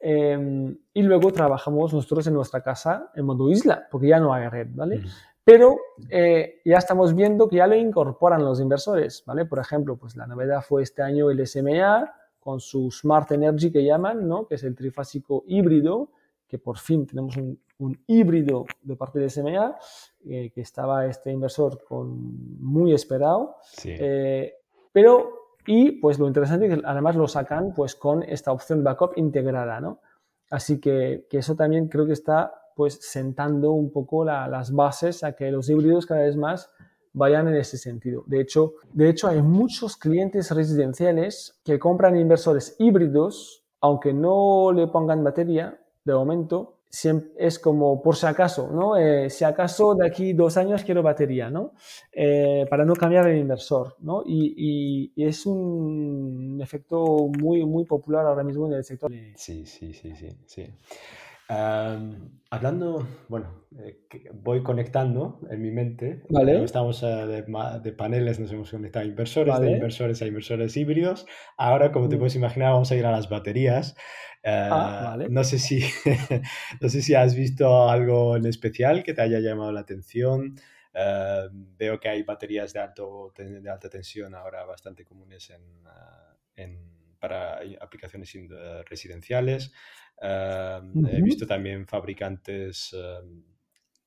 Em, y luego trabajamos nosotros en nuestra casa en modo isla, porque ya no hay red, ¿vale? Pero eh, ya estamos viendo que ya lo incorporan los inversores, ¿vale? Por ejemplo, pues la novedad fue este año el SMA con su Smart Energy que llaman, ¿no? Que es el trifásico híbrido, que por fin tenemos un, híbrido de parte de SMA, eh, que estaba este inversor con, muy esperado. Eh, pero, y pues lo interesante es que además lo sacan pues con esta opción backup integrada, ¿no? Así que, que eso también creo que está pues sentando un poco las bases a que los híbridos cada vez más vayan en ese sentido. De hecho, de hecho, hay muchos clientes residenciales que compran inversores híbridos, aunque no le pongan batería de momento, es como por si acaso, ¿no? Eh, si acaso de aquí dos años quiero batería, ¿no? Eh, para no cambiar el inversor, ¿no? Y, y, es un efecto muy, muy popular ahora mismo en el sector. Sí, sí, sí, sí, hablando, bueno, eh, voy conectando en mi mente. Vale. Estamos eh, de, paneles, nos hemos conectado a inversores, de inversores a inversores híbridos. Ahora, como te mm. puedes imaginar, vamos a ir a las baterías. Ah, eh, no, sé si, no sé si has visto algo en especial que te haya llamado la atención. veo que hay baterías de, alto, de alta tensión ahora bastante comunes en, en para aplicaciones residenciales. He visto también fabricantes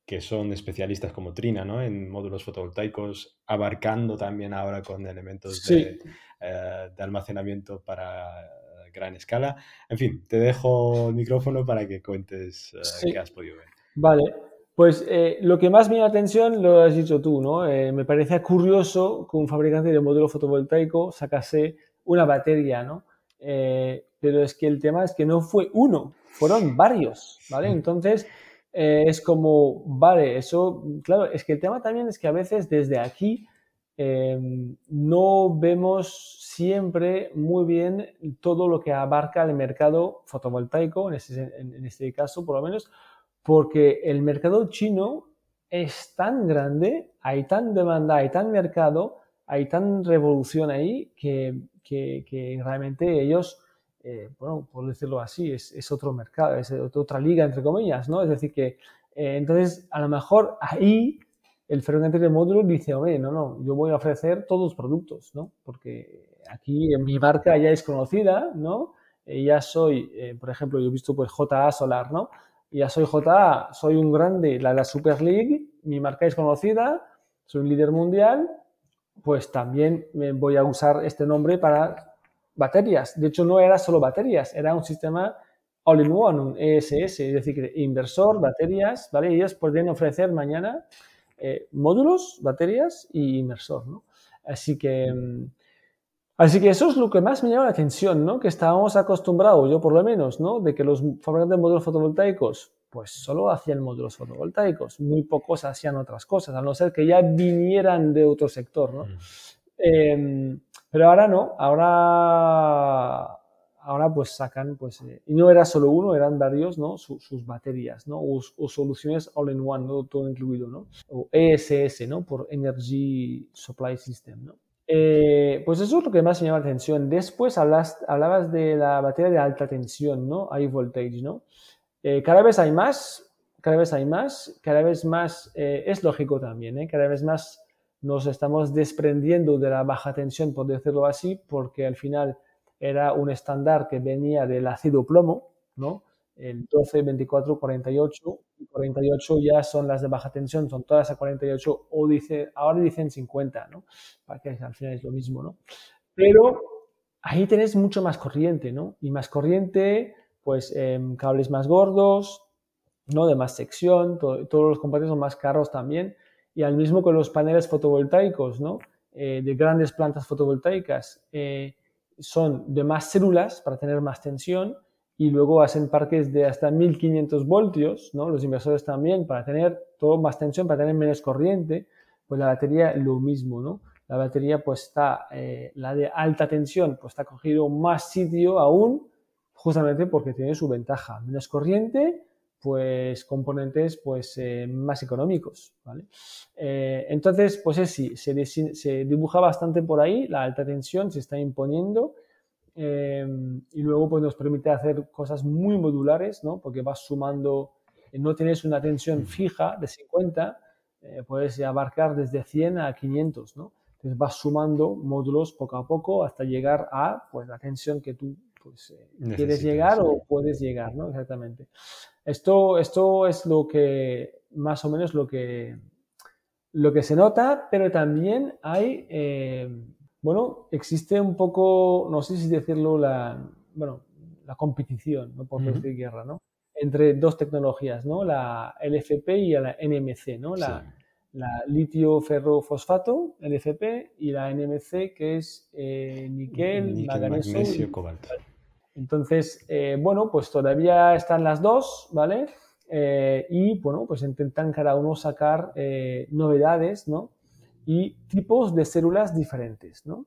que son especialistas como Trina, ¿no? En módulos fotovoltaicos, abarcando también ahora con elementos de, eh, de, almacenamiento para gran escala. En fin, te dejo el micrófono para que cuentes eh, qué has podido ver. Vale, pues eh, lo que más me llama la atención lo has dicho tú, ¿no? me parece curioso que un fabricante de módulo fotovoltaico sacase una batería, ¿no? pero es que el tema es que no fue uno, fueron varios, ¿vale? Entonces, eh, es como, vale, eso, claro, es que el tema también es que a veces desde aquí em, no vemos siempre muy bien todo lo que abarca el mercado fotovoltaico, en este, en este caso por lo menos, porque el mercado chino es tan grande, hay tan demanda, hay tan mercado, hay tan revolución ahí que, que, que realmente ellos eh, bueno, por decirlo así, es, otro mercado, es otra liga, entre comillas, ¿no? Es decir, que eh, entonces a lo mejor ahí el fabricante de módulo dice, oye, no, no, yo voy a ofrecer todos los productos, ¿no? Porque aquí en mi marca ya es conocida, ¿no? Eh, ya soy, por ejemplo, yo he visto pues JA Solar, ¿no? Ya soy JA, soy un grande, la, la Super League, mi marca es conocida, soy un líder mundial, pues también voy a usar este nombre para baterías. De hecho, no era solo baterías, era un sistema all-in-one, un ESS, es decir, inversor, baterías, ¿vale? ellos podrían ofrecer mañana eh, módulos, baterías y inversor, ¿no? Así que, mm, así que eso es lo que más me llama la atención, ¿no? Que estábamos acostumbrados, yo por lo menos, ¿no? De que los fabricantes de módulos fotovoltaicos, pues solo hacían módulos fotovoltaicos, muy pocos hacían otras cosas, a no ser que ya vinieran de otro sector, ¿no? Mm. Em, pero ahora no, ahora, ahora pues sacan, pues, eh, y no era solo uno, eran varios, ¿no? sus baterías, ¿no? O, soluciones all-in-one, ¿no? Todo incluido, ¿no? O ESS, ¿no? Por Energy Supply System, ¿no? Eh, pues eso es lo que más me llama la atención. Después hablas, hablabas de la batería de alta tensión, ¿no? High voltage, ¿no? Eh, cada vez hay más, cada vez hay más, cada vez más, es lógico también, ¿eh? Cada vez más nos estamos desprendiendo de la baja tensión, por decirlo así, porque al final era un estándar que venía del ácido plomo, ¿no? El 12, 24, 48, y 48 ya son las de baja tensión, son todas a 48, o dice, ahora dicen 50, ¿no? Para que al final es lo mismo, ¿no? Pero ahí tenés mucho más corriente, ¿no? Y más corriente, pues em, cables más gordos, ¿no? De más sección, todos los componentes son más caros también, y al mismo con los paneles fotovoltaicos, ¿no? Eh, de grandes plantas fotovoltaicas, eh, son de más células para tener más tensión y luego hacen parques de hasta 1500 voltios, ¿no? Los inversores también para tener todo más tensión, para tener menos corriente, pues la batería lo mismo, ¿no? La batería pues está, eh, la de alta tensión, pues está cogido más sitio aún, justamente porque tiene su ventaja, menos corriente, pues componentes pues eh, más económicos, ¿vale? Eh, entonces, pues es sí, se, se, dibuja bastante por ahí, la alta tensión se está imponiendo y luego pues nos permite hacer cosas muy modulares, ¿no? Porque vas sumando, no tienes una tensión fija de 50, puedes abarcar desde 100 a 500, ¿no? Entonces vas sumando módulos poco a poco hasta llegar a pues, la tensión que tú pues, eh, quieres llegar o puedes llegar, ¿no? Exactamente. Esto, esto es lo que, más o menos lo que, lo que se nota, pero también hay, eh, bueno, existe un poco, no sé si decirlo, la, bueno, la competición, ¿no? por decir guerra, ¿no? entre dos tecnologías, ¿no? la LFP y la NMC, ¿no? la, la litio ferrofosfato, LFP, y la NMC, que es eh, níquel, magnesio, cobalto. Entonces, eh, bueno, pues todavía están las dos, ¿vale? Eh, y bueno, pues intentan cada uno sacar novedades, ¿no? Y tipos de células diferentes, ¿no?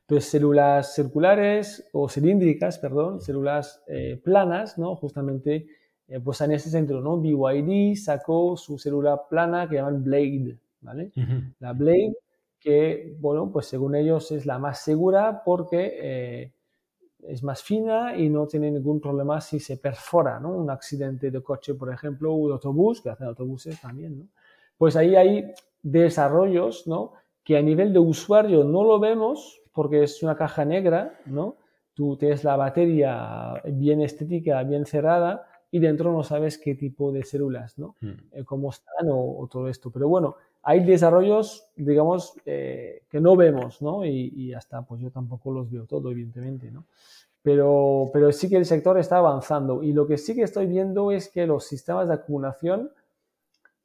Entonces, células circulares o cilíndricas, perdón, células planas, ¿no? Justamente eh, pues en ese centro, ¿no? BYD sacó su célula plana que llaman Blade, ¿vale? La Blade, que, bueno, pues según ellos es la más segura porque eh, es más fina y no tiene ningún problema si se perfora, ¿no? Un accidente de coche, por ejemplo, o de autobús, que hacen autobuses también, ¿no? Pues ahí hay desarrollos, ¿no? Que a nivel de usuario no lo vemos porque es una caja negra, ¿no? Tú tienes la batería bien estética, bien cerrada, y dentro no sabes qué tipo de células, ¿no? Eh, cómo están o, todo esto. Pero bueno, hay desarrollos, digamos, eh, que no vemos, ¿no? Y, hasta, pues yo tampoco los veo todo, evidentemente, ¿no? Pero, pero sí que el sector está avanzando y lo que sí que estoy viendo es que los sistemas de acumulación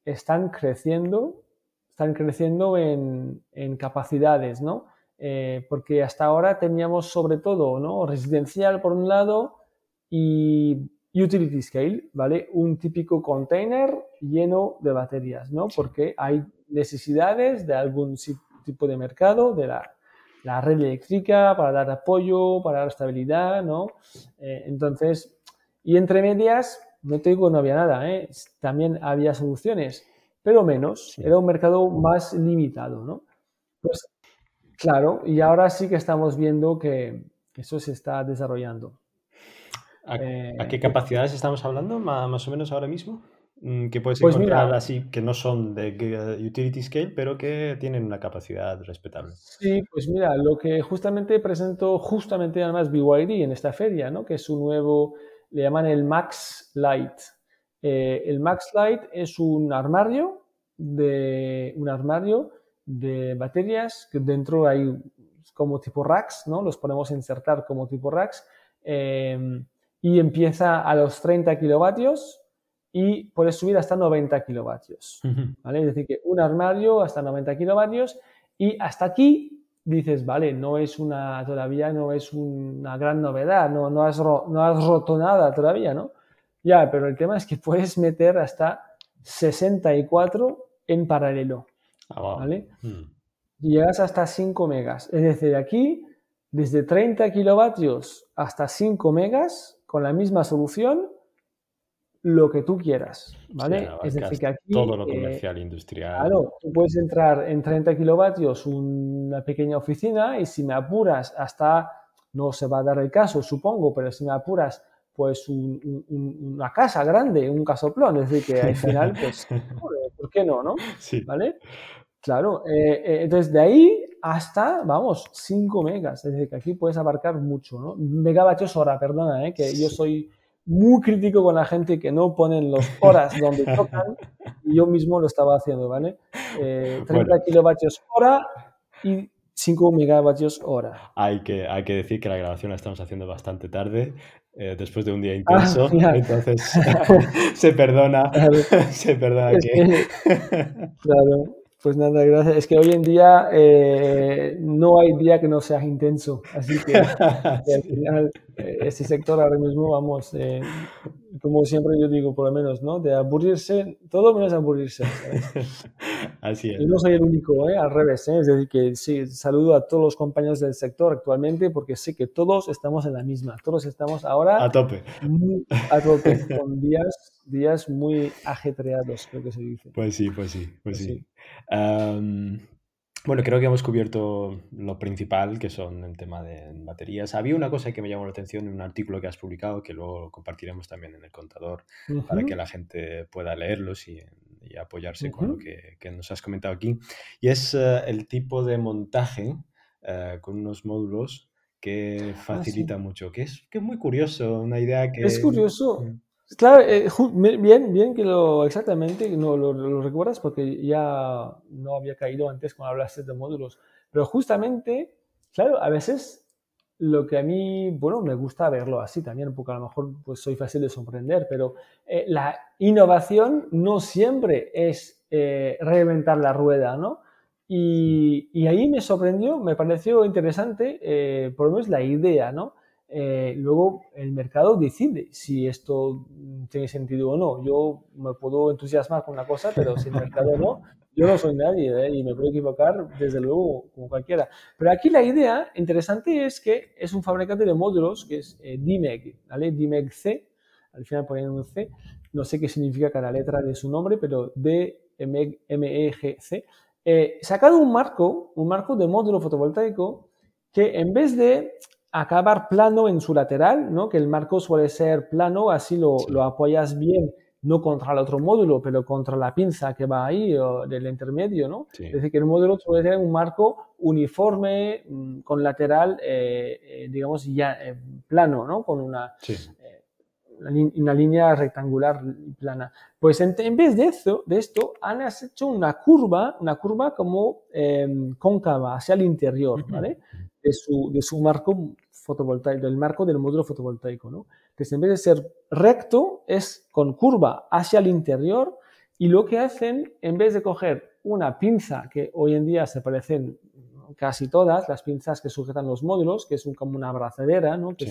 están creciendo, están creciendo en, en capacidades, ¿no? Eh, porque hasta ahora teníamos sobre todo, ¿no? Residencial por un lado y utility scale, ¿vale? Un típico container lleno de baterías, ¿no? Porque hay necesidades de algún tipo de mercado, de la, red eléctrica, para dar apoyo, para dar estabilidad, ¿no? Eh, entonces, y entre medias, no te digo no había nada, ¿eh? También había soluciones, pero menos, era un mercado más limitado, ¿no? Pues, claro, y ahora sí que estamos viendo que eso se está desarrollando. ¿A, qué eh, capacidades estamos hablando más, o menos ahora mismo? Mm, que puedes pues encontrar así, que no son de utility scale, pero que tienen una capacidad respetable. Sí, pues mira, lo que justamente presento, justamente además BYD en esta feria, ¿no? que es un nuevo, le llaman el Max Light. Eh, el Max Light es un armario de, un armario de baterías que dentro hay como tipo racks, ¿no? los podemos insertar como tipo racks. Eh, y empieza a los 30 kilovatios y puedes subir hasta 90 kilovatios. ¿vale? Es decir, que un armario hasta 90 kilovatios y hasta aquí dices, vale, no es una, todavía no es una gran novedad, no, no, has, no has roto nada todavía, ¿no? Ya, pero el tema es que puedes meter hasta 64 en paralelo, ah, ¿vale? Mm. Y llegas hasta 5 megas. Es decir, aquí, desde 30 kilovatios hasta 5 megas, con la misma solución lo que tú quieras, ¿vale? es decir, que aquí... Todo lo eh, comercial, industrial. Claro, tú puedes entrar en 30 kilovatios una pequeña oficina y si me apuras hasta, no se va a dar el caso, supongo, pero si me apuras, pues una casa grande, un casoplón, es decir, que al final, pues, ¿por qué no, no? Sí. ¿Vale? Claro, eh, eh, entonces de ahí hasta, vamos, 5 megas. Es decir, que aquí puedes abarcar mucho, ¿no? Megavatios hora, perdona, ¿eh? que yo soy muy crítico con la gente que no ponen los horas donde tocan y yo mismo lo estaba haciendo, ¿vale? 30 eh, kilovatios hora y 5 megavatios hora. Hay que, hay que decir que la grabación la estamos haciendo bastante tarde, eh, después de un día ah, intenso, entonces se perdona, se perdona que... claro, pues nada, gracias. Es que hoy en día eh, no hay día que no sea intenso, así que, al final eh, este sector ahora mismo, vamos, eh, como siempre yo digo, por lo menos, ¿no? De aburrirse, todo menos aburrirse. Así es. Yo no soy el único, ¿eh? al revés. ¿eh? Es decir, que sí, saludo a todos los compañeros del sector actualmente porque sé que todos estamos en la misma. Todos estamos ahora a tope. a tope, con días, días muy ajetreados, creo que se dice. Pues sí, pues sí, pues, pues sí. Bueno, creo que hemos cubierto lo principal, que son el tema de baterías. Había una cosa que me llamó la atención en un artículo que has publicado, que luego compartiremos también en el contador, para que la gente pueda leerlos y, apoyarse con lo que, nos has comentado aquí. Y es eh, el tipo de montaje eh, con unos módulos que ah, facilita mucho, que es, que es muy curioso, una idea que... Es curioso. Claro, eh, bien, bien que lo exactamente no lo, recuerdas porque ya no había caído antes cuando hablaste de módulos. Pero justamente, claro, a veces lo que a mí, bueno, me gusta verlo así también, porque a lo mejor pues soy fácil de sorprender, pero eh, la innovación no siempre es eh, reinventar la rueda, ¿no? Y, y, ahí me sorprendió, me pareció interesante, por lo menos la idea, ¿no? Eh, luego el mercado decide si esto tiene sentido o no. Yo me puedo entusiasmar con una cosa, pero si el mercado no, yo no soy nadie ¿eh? y me puedo equivocar desde luego como cualquiera. Pero aquí la idea interesante es que es un fabricante de módulos que es eh, DIMEG, ¿vale? DIMEG C, al final ponen un C, no sé qué significa cada letra de su nombre, pero D-M-E-G-C. Eh, sacado un marco, un marco de módulo fotovoltaico que en vez de acabar plano en su lateral, ¿no? que el marco suele ser plano, así lo, lo, apoyas bien, no contra el otro módulo, pero contra la pinza que va ahí o del intermedio. ¿no? Es decir, que el módulo suele tener un marco uniforme mm, con lateral, eh, eh, digamos, ya eh, plano, ¿no? con una, una, línea rectangular plana. Pues en, en, vez de, eso, de esto, han hecho una curva, una curva como em, cóncava hacia el interior, ¿vale? De su, de su marco fotovoltaico, del marco del módulo fotovoltaico, ¿no? Que en vez de ser recto, es con curva hacia el interior y lo que hacen, en vez de coger una pinza, que hoy en día se parecen casi todas, las pinzas que sujetan los módulos, que es un, como una abrazadera, ¿no? Que,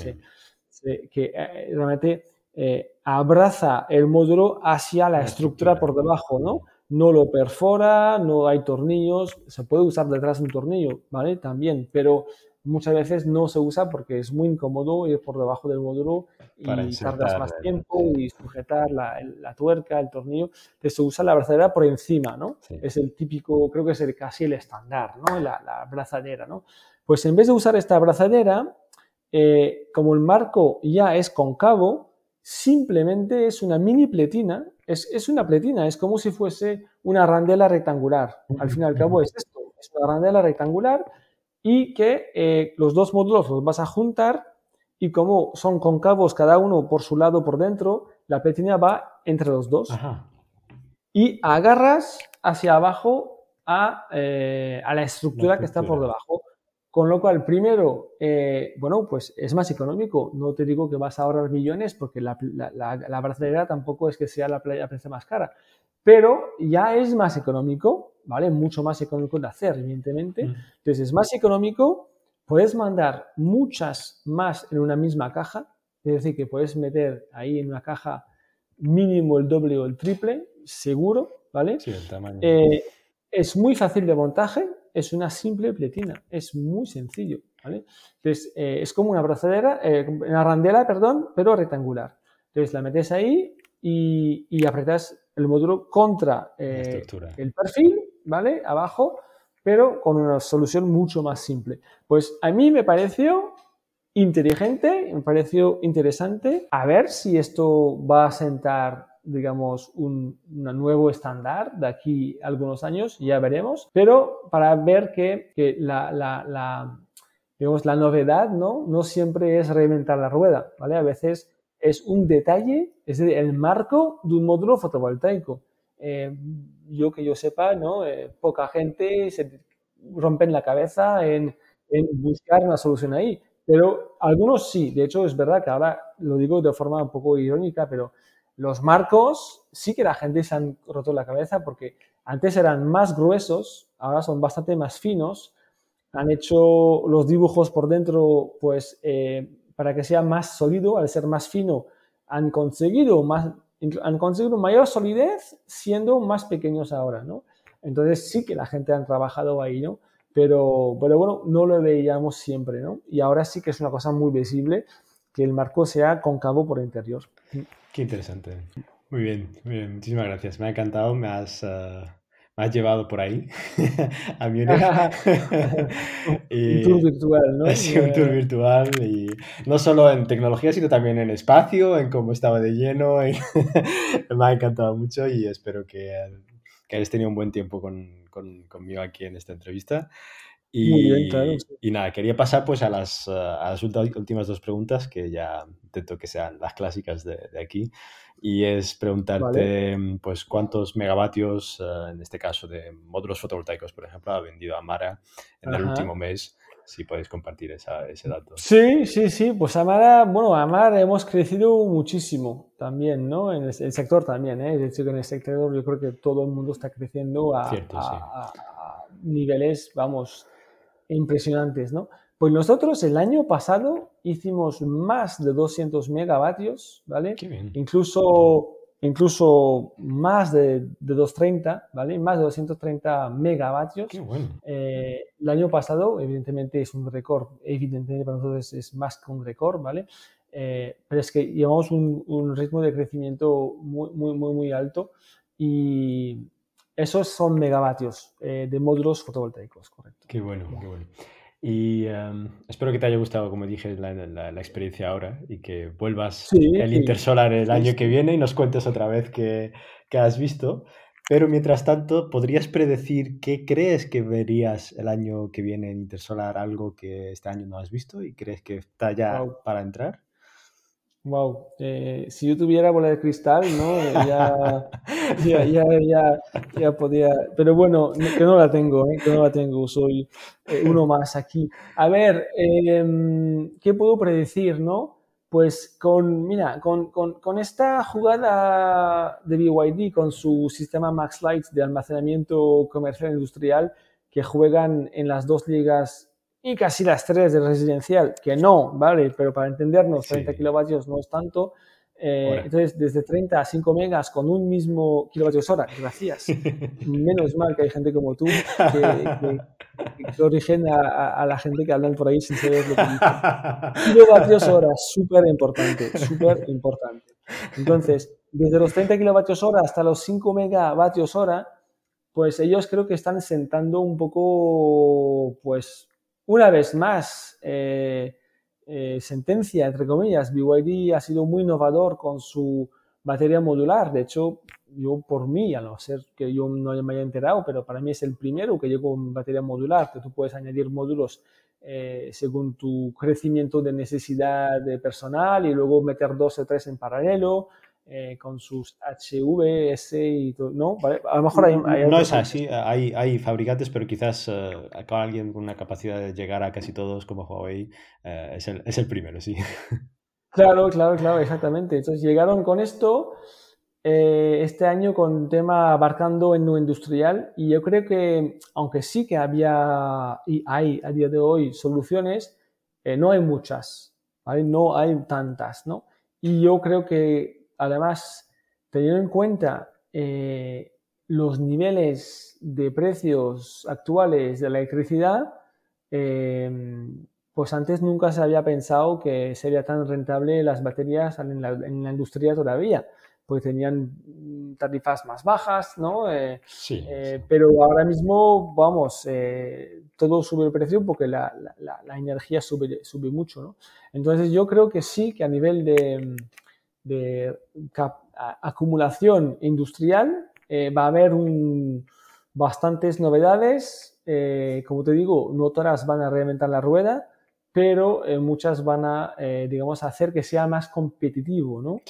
se, que eh, realmente eh, abraza el módulo hacia la, estructura, por debajo, ¿no? No lo perfora, no hay tornillos, se puede usar detrás un tornillo, ¿vale? También, pero muchas veces no se usa porque es muy incómodo ir por debajo del módulo y tardas más tiempo y sujetar la, tuerca, el tornillo. Entonces se usa la abrazadera por encima, ¿no? Es el típico, creo que es el, casi el estándar, ¿no? La, la abrazadera, ¿no? Pues en vez de usar esta abrazadera, eh, como el marco ya es concavo, simplemente es una mini pletina, es, es, una pletina, es como si fuese una arandela rectangular. Al fin y al cabo es esto, es una arandela rectangular y que eh, los dos módulos los vas a juntar y como son concavos cada uno por su lado por dentro, la pletina va entre los dos. Y agarras hacia abajo a, eh, a la, estructura que está por debajo. Con lo cual, primero, eh, bueno, pues es más económico. No te digo que vas a ahorrar millones porque la, la, la, tampoco es que sea la, playa más cara, pero ya es más económico ¿vale? Mucho más económico de hacer, evidentemente. Mm. Entonces, es más económico, puedes mandar muchas más en una misma caja, es decir, que puedes meter ahí en una caja mínimo el doble o el triple, seguro, ¿vale? Sí, el tamaño. Eh, es muy fácil de montaje, es una simple pletina, es muy sencillo, ¿vale? Entonces, eh, es como una brazadera, eh, una randela, perdón, pero rectangular. Entonces, la metes ahí y, y apretas el módulo contra el perfil ¿vale? Abajo, pero con una solución mucho más simple. Pues a mí me pareció inteligente, me pareció interesante. A ver si esto va a sentar digamos, un, nuevo estándar de aquí a algunos años, ya veremos, pero para ver que, la, la, digamos, la novedad ¿no? no siempre es reinventar la rueda, ¿vale? A veces es un detalle, es el marco de un módulo fotovoltaico. Eh, yo que yo sepa, ¿no? Eh, poca gente se rompe la cabeza en, buscar una solución ahí. Pero algunos sí, de hecho es verdad que ahora lo digo de forma un poco irónica, pero los marcos sí que la gente se han roto la cabeza porque antes eran más gruesos, ahora son bastante más finos, han hecho los dibujos por dentro pues eh, para que sea más sólido, al ser más fino han conseguido más, han conseguido mayor solidez siendo más pequeños ahora, ¿no? Entonces sí que la gente ha trabajado ahí, ¿no? Pero, pero bueno, no lo veíamos siempre, ¿no? Y ahora sí que es una cosa muy visible que el marco sea cóncavo por interior. Qué interesante. Muy bien, muy bien. Muchísimas gracias. Me ha encantado. Me has, eh, me has llevado por ahí a Múnich. un tour virtual, ¿no? Sí, un tour virtual y no solo en tecnología, sino también en espacio, en cómo estaba de lleno. me ha encantado mucho y espero que, que hayas tenido un buen tiempo con, con, conmigo aquí en esta entrevista. Y, Muy bien, claro. Y nada, quería pasar pues a las, a las últimas dos preguntas que ya intento que sean las clásicas de, de aquí y es preguntarte pues cuántos megavatios, eh, en este caso de módulos fotovoltaicos, por ejemplo, ha vendido Amara en el último mes. Si podéis compartir esa, ese dato. Sí, sí, sí. Pues Amara, bueno, Amara hemos crecido muchísimo también, ¿no? En el, sector también, ¿eh? Es decir, que en el sector yo creo que todo el mundo está creciendo a, a niveles, vamos, impresionantes, ¿no? Pues nosotros el año pasado hicimos más de 200 megavatios, ¿vale? Incluso, incluso más de, de, 230, ¿vale? Más de 230 megavatios. Qué bueno. Eh, el año pasado, evidentemente, es un récord. Evidentemente, para nosotros es más que un récord, ¿vale? Eh, pero es que llevamos un, un, ritmo de crecimiento muy, muy, muy, muy alto y esos son megavatios eh, de módulos fotovoltaicos, correcto. Qué bueno, qué bueno. Y em, espero que te haya gustado, como dije, la, la, experiencia ahora y que vuelvas el Intersolar el año que viene y nos cuentes otra vez qué, has visto. Pero mientras tanto, ¿podrías predecir qué crees que verías el año que viene en Intersolar, algo que este año no has visto y crees que está ya para entrar? Wow, eh, si yo tuviera bola de cristal, ¿no? Ya, ya, ya, ya, podía. Pero bueno, que no la tengo, ¿eh? que no la tengo, soy eh, uno más aquí. A ver, em, ¿qué puedo predecir, no? Pues con, mira, con, con, con, esta jugada de BYD, con su sistema Max Light de almacenamiento comercial industrial, que juegan en las dos ligas y casi las tres de residencial, que no, ¿vale? Pero para entendernos, 30 kilovatios no es tanto. Eh, entonces, desde 30 a 5 megas con un mismo kilovatios hora, gracias. Menos mal que hay gente como tú que, que, origen a, la gente que hablan por ahí sin saber lo que dicen. Kilovatios hora, súper importante, súper importante. Entonces, desde los 30 kilovatios hora hasta los 5 megavatios hora, pues ellos creo que están sentando un poco, pues, una vez más, eh, eh, sentencia, entre comillas, BYD ha sido muy innovador con su batería modular. De hecho, yo por mí, a no ser que yo no me haya enterado, pero para mí es el primero que llegó con batería modular, que tú puedes añadir módulos eh, según tu crecimiento de necesidad de personal y luego meter dos o tres en paralelo. Eh, con sus HVS y todo, ¿no? A lo mejor hay... no es así, hay, hay fabricantes, pero quizás uh, alguien con una capacidad de llegar a casi todos como Huawei eh, es, el, es, el, primero, sí. Claro, claro, claro, exactamente. Entonces llegaron con esto este año con tema abarcando en no industrial y yo creo que, aunque sí que había y hay a día de hoy soluciones, no hay muchas, ¿vale? No hay tantas, ¿no? Y yo creo que además, teniendo en cuenta eh, los niveles de precios actuales de la electricidad, eh, pues antes nunca se había pensado que sería tan rentable las baterías en la, industria todavía, porque tenían tarifas más bajas, ¿no? Eh, sí, Pero ahora mismo, vamos, todo sube el precio porque la, energía sube, sube mucho, ¿no? Entonces yo creo que sí, que a nivel de, de acumulación industrial eh, va a haber bastantes novedades. Eh, como te digo, no todas van a reinventar la rueda, pero eh, muchas van a, digamos, hacer que sea más competitivo, ¿no?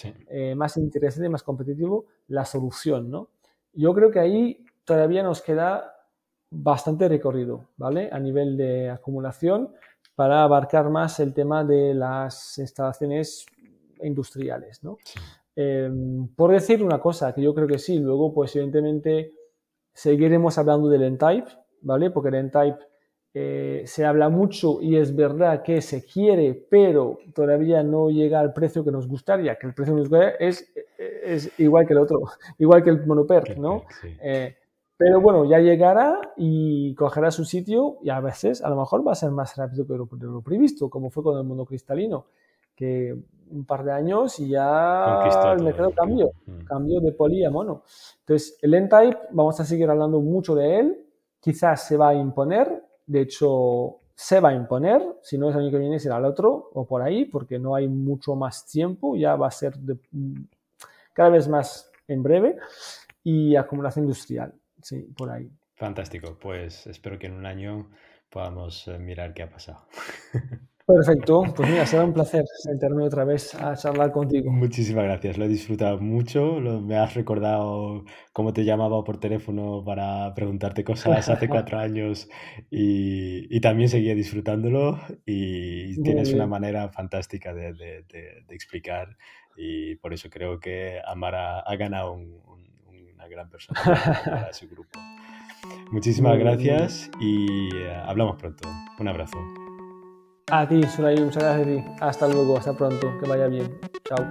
más interesante, más competitivo la solución, ¿no? Yo creo que ahí todavía nos queda bastante recorrido, ¿vale? A nivel de acumulación para abarcar más el tema de las instalaciones industriales, ¿no? Em, por decir una cosa, que yo creo que sí, luego pues evidentemente seguiremos hablando del N-Type, ¿vale? Porque el N-Type eh, se habla mucho y es verdad que se quiere, pero todavía no llega al precio que nos gustaría, que el precio que nos gustaría es, es igual que el otro, igual que el Monoperk, ¿no? Eh, Pero bueno, ya llegará y cogerá su sitio y a veces a lo mejor va a ser más rápido que lo, previsto, como fue con el mundo cristalino, que un par de años y ya el mercado cambió, mm. cambio de poli a mono. Entonces, el N-Type, vamos a seguir hablando mucho de él, quizás se va a imponer, de hecho, se va a imponer, si no es el año que viene será el otro o por ahí, porque no hay mucho más tiempo, ya va a ser cada vez más en breve, y acumulación industrial sí, por ahí. Fantástico, pues espero que en un año podamos eh, mirar qué ha pasado. Perfecto, pues mira, será un placer sentarme otra vez a charlar contigo. Muchísimas gracias, lo he disfrutado mucho, me has recordado cómo te llamaba por teléfono para preguntarte cosas hace cuatro años y, también seguía disfrutándolo y tienes una manera fantástica de, explicar y por eso creo que Amara ha ganado un, gran persona para su grupo. Muchísimas gracias y eh, hablamos pronto. Un abrazo. A ti, Surayi, muchas gracias a ti. Hasta luego, hasta pronto, que vaya bien. Chao.